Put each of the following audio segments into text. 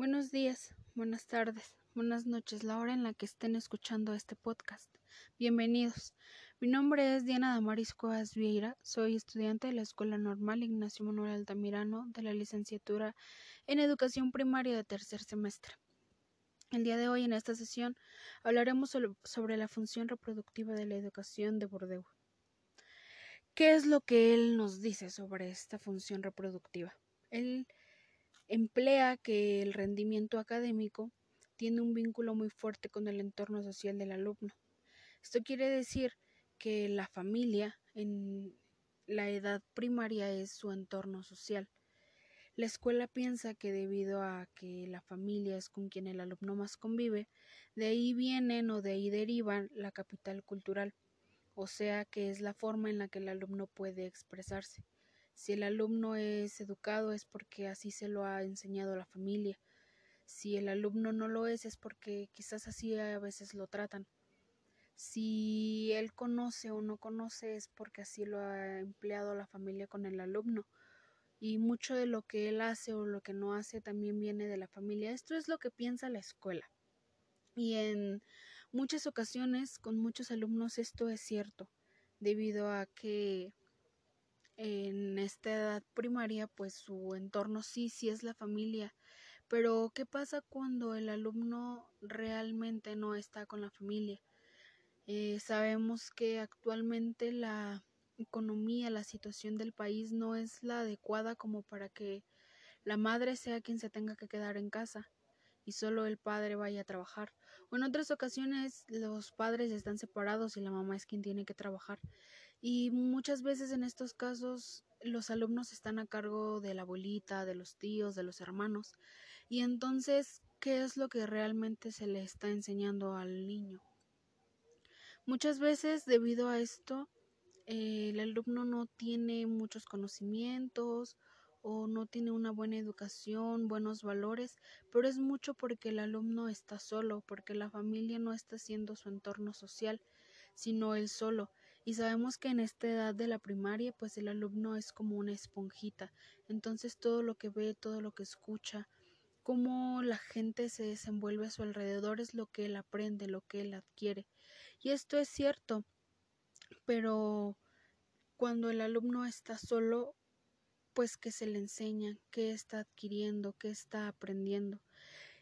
Buenos días, buenas tardes, buenas noches, la hora en la que estén escuchando este podcast. Bienvenidos. Mi nombre es Diana Damaris Cuevas Vieira, soy estudiante de la Escuela Normal Ignacio Manuel Altamirano de la licenciatura en Educación Primaria de tercer semestre. El día de hoy en esta sesión hablaremos sobre la función reproductiva de la educación de Bourdieu. ¿Qué es lo que él nos dice sobre esta función reproductiva? Él emplea que el rendimiento académico tiene un vínculo muy fuerte con el entorno social del alumno. Esto quiere decir que la familia en la edad primaria es su entorno social. La escuela piensa que debido a que la familia es con quien el alumno más convive, de ahí vienen o de ahí derivan la capital cultural, o sea que es la forma en la que el alumno puede expresarse. Si el alumno es educado es porque así se lo ha enseñado la familia. Si el alumno no lo es es porque quizás así a veces lo tratan. Si él conoce o no conoce es porque así lo ha empleado la familia con el alumno. Y mucho de lo que él hace o lo que no hace también viene de la familia. Esto es lo que piensa la escuela. Y en muchas ocasiones con muchos alumnos esto es cierto, debido a que en esta edad primaria, pues su entorno sí, sí es la familia. Pero, ¿qué pasa cuando el alumno realmente no está con la familia? Eh, sabemos que actualmente la economía, la situación del país no es la adecuada como para que la madre sea quien se tenga que quedar en casa y solo el padre vaya a trabajar. O en otras ocasiones los padres están separados y la mamá es quien tiene que trabajar. Y muchas veces en estos casos los alumnos están a cargo de la abuelita, de los tíos, de los hermanos. Y entonces, ¿qué es lo que realmente se le está enseñando al niño? Muchas veces, debido a esto, el alumno no tiene muchos conocimientos o no tiene una buena educación, buenos valores, pero es mucho porque el alumno está solo, porque la familia no está siendo su entorno social, sino él solo. Y sabemos que en esta edad de la primaria, pues el alumno es como una esponjita. Entonces todo lo que ve, todo lo que escucha, cómo la gente se desenvuelve a su alrededor es lo que él aprende, lo que él adquiere. Y esto es cierto, pero cuando el alumno está solo, pues que se le enseña, qué está adquiriendo, qué está aprendiendo.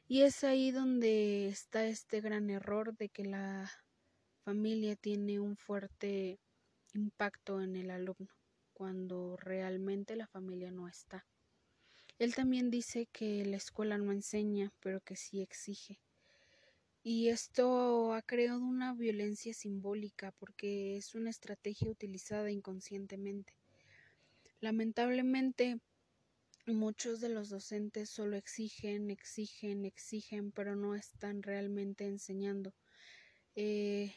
Y es ahí donde está este gran error de que la familia tiene un fuerte impacto en el alumno cuando realmente la familia no está. Él también dice que la escuela no enseña, pero que sí exige. Y esto ha creado una violencia simbólica porque es una estrategia utilizada inconscientemente. Lamentablemente, muchos de los docentes solo exigen, exigen, exigen, pero no están realmente enseñando. Eh,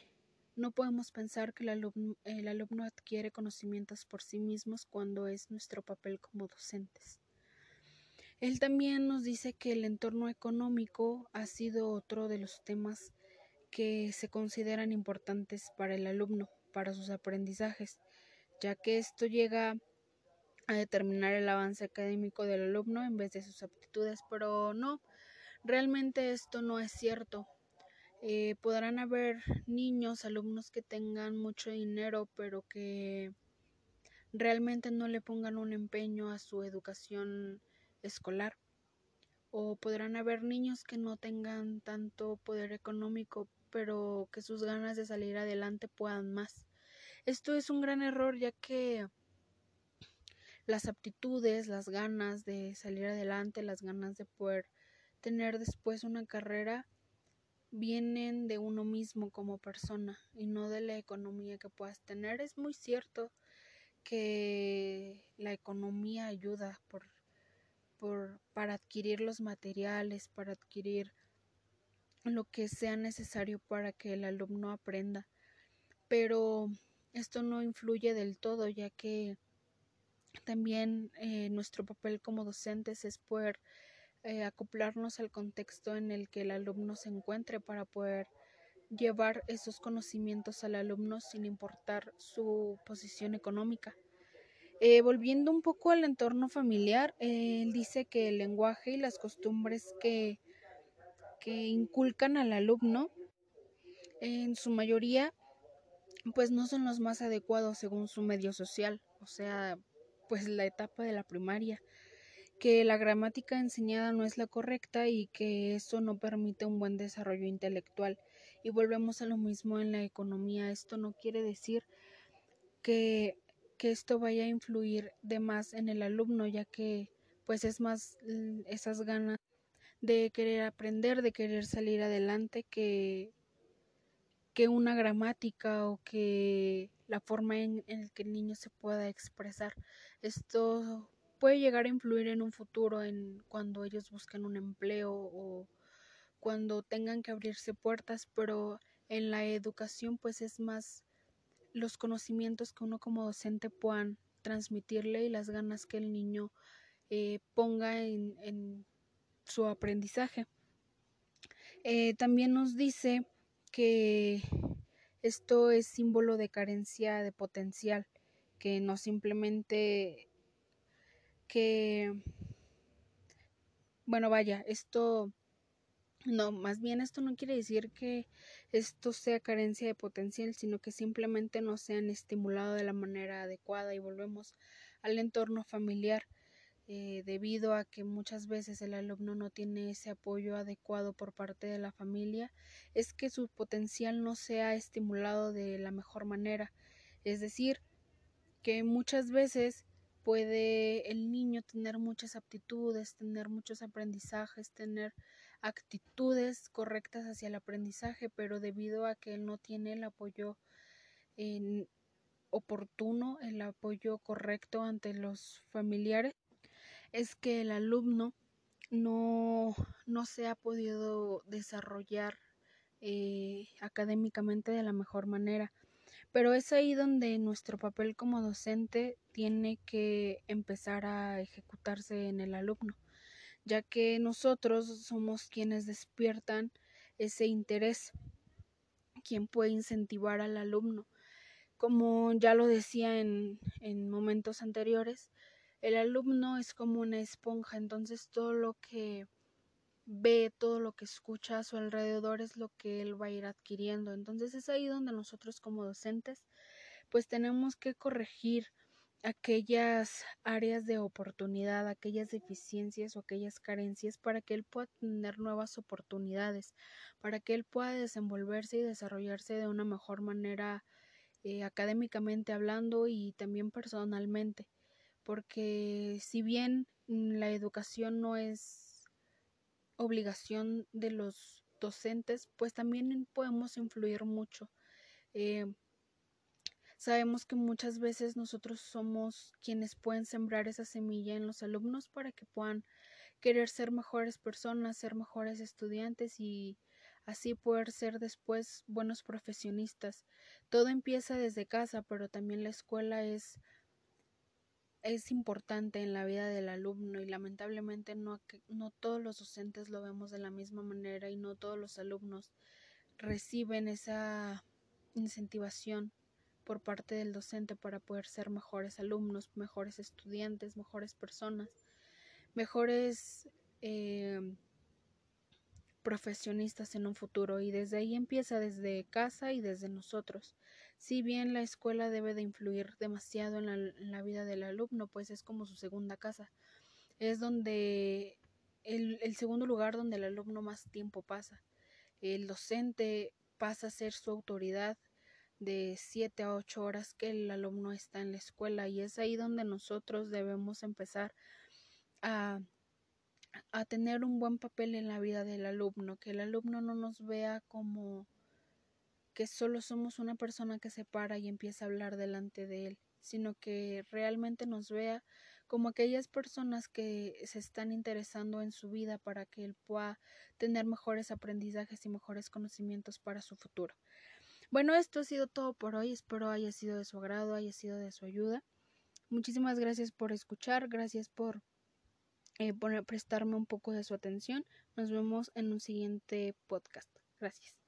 no podemos pensar que el alumno, adquiere conocimientos por sí mismos cuando es nuestro papel como docentes. Él también nos dice que el entorno económico ha sido otro de los temas que se consideran importantes para el alumno, para sus aprendizajes, ya que esto llega a determinar el avance académico del alumno en vez de sus aptitudes, pero no, realmente esto no es cierto. Eh, podrán haber niños, alumnos que tengan mucho dinero, pero que realmente no le pongan un empeño a su educación escolar. O podrán haber niños que no tengan tanto poder económico, pero que sus ganas de salir adelante puedan más. Esto es un gran error ya que las aptitudes, las ganas de salir adelante, las ganas de poder tener después una carrera vienen de uno mismo como persona y no de la economía que puedas tener. Es muy cierto que la economía ayuda por, por, para adquirir los materiales, para adquirir lo que sea necesario para que el alumno aprenda. Pero esto no influye del todo, ya que también eh, nuestro papel como docentes es poder eh, acoplarnos al contexto en el que el alumno se encuentre para poder llevar esos conocimientos al alumno sin importar su posición económica. Eh, volviendo un poco al entorno familiar, él dice que el lenguaje y las costumbres que, que inculcan al alumno, en su mayoría, pues no son los más adecuados según su medio social, o sea, pues la etapa de la primaria, que la gramática enseñada no es la correcta y que eso no permite un buen desarrollo intelectual. Y volvemos a lo mismo en la economía. Esto no quiere decir que, que esto vaya a influir de más en el alumno, ya que pues es más esas ganas de querer aprender, de querer salir adelante que que una gramática o que la forma en, en que el niño se pueda expresar. Esto puede llegar a influir en un futuro, en cuando ellos busquen un empleo o cuando tengan que abrirse puertas, pero en la educación pues es más los conocimientos que uno como docente puedan transmitirle y las ganas que el niño eh, ponga en, en, su aprendizaje. Eh, también nos dice que esto es símbolo de carencia de potencial, que no simplemente que, bueno, vaya, esto, no, más bien esto no quiere decir que esto sea carencia de potencial, sino que simplemente no sean estimulados de la manera adecuada y volvemos al entorno familiar eh, debido a que muchas veces el alumno no tiene ese apoyo adecuado por parte de la familia, es que su potencial no sea estimulado de la mejor manera. Es decir, que muchas veces puede el niño tener muchas aptitudes, tener muchos aprendizajes, tener actitudes correctas hacia el aprendizaje, pero debido a que él no tiene el apoyo oportuno, el apoyo correcto ante los familiares, es que el alumno no, no se ha podido desarrollar eh, académicamente de la mejor manera. Pero es ahí donde nuestro papel como docente tiene que empezar a ejecutarse en el alumno, ya que nosotros somos quienes despiertan ese interés, quien puede incentivar al alumno. Como ya lo decía en, en momentos anteriores, el alumno es como una esponja, entonces todo lo que ve, todo lo que escucha a su alrededor es lo que él va a ir adquiriendo. Entonces es ahí donde nosotros como docentes pues tenemos que corregir aquellas áreas de oportunidad, aquellas deficiencias o aquellas carencias para que él pueda tener nuevas oportunidades, para que él pueda desenvolverse y desarrollarse de una mejor manera eh, académicamente hablando y también personalmente porque si bien mm, la educación no es obligación de los docentes, pues también podemos influir mucho. Eh, sabemos que muchas veces nosotros somos quienes pueden sembrar esa semilla en los alumnos para que puedan querer ser mejores personas, ser mejores estudiantes y así poder ser después buenos profesionistas. Todo empieza desde casa, pero también la escuela es es importante en la vida del alumno y lamentablemente no, no todos los docentes lo vemos de la misma manera y no todos los alumnos reciben esa incentivación por parte del docente para poder ser mejores alumnos, mejores estudiantes, mejores personas, mejores eh, profesionistas en un futuro y desde ahí empieza desde casa y desde nosotros. Si bien la escuela debe de influir demasiado en la, vida del alumno, pues es como su segunda casa. Es donde el, segundo lugar donde el alumno más tiempo pasa. El docente pasa a ser su autoridad de 7 a 8 horas que el alumno está en la escuela y es ahí donde nosotros debemos empezar a, a tener un buen papel en la vida del alumno, que el alumno no nos vea como que solo somos una persona que se para y empieza a hablar delante de él, sino que realmente nos vea como aquellas personas que se están interesando en su vida para que él pueda tener mejores aprendizajes y mejores conocimientos para su futuro. Bueno, esto ha sido todo por hoy, espero haya sido de su agrado, haya sido de su ayuda. Muchísimas gracias por escuchar, gracias por, eh, por prestarme un poco de su atención. Nos vemos en un siguiente podcast. Gracias.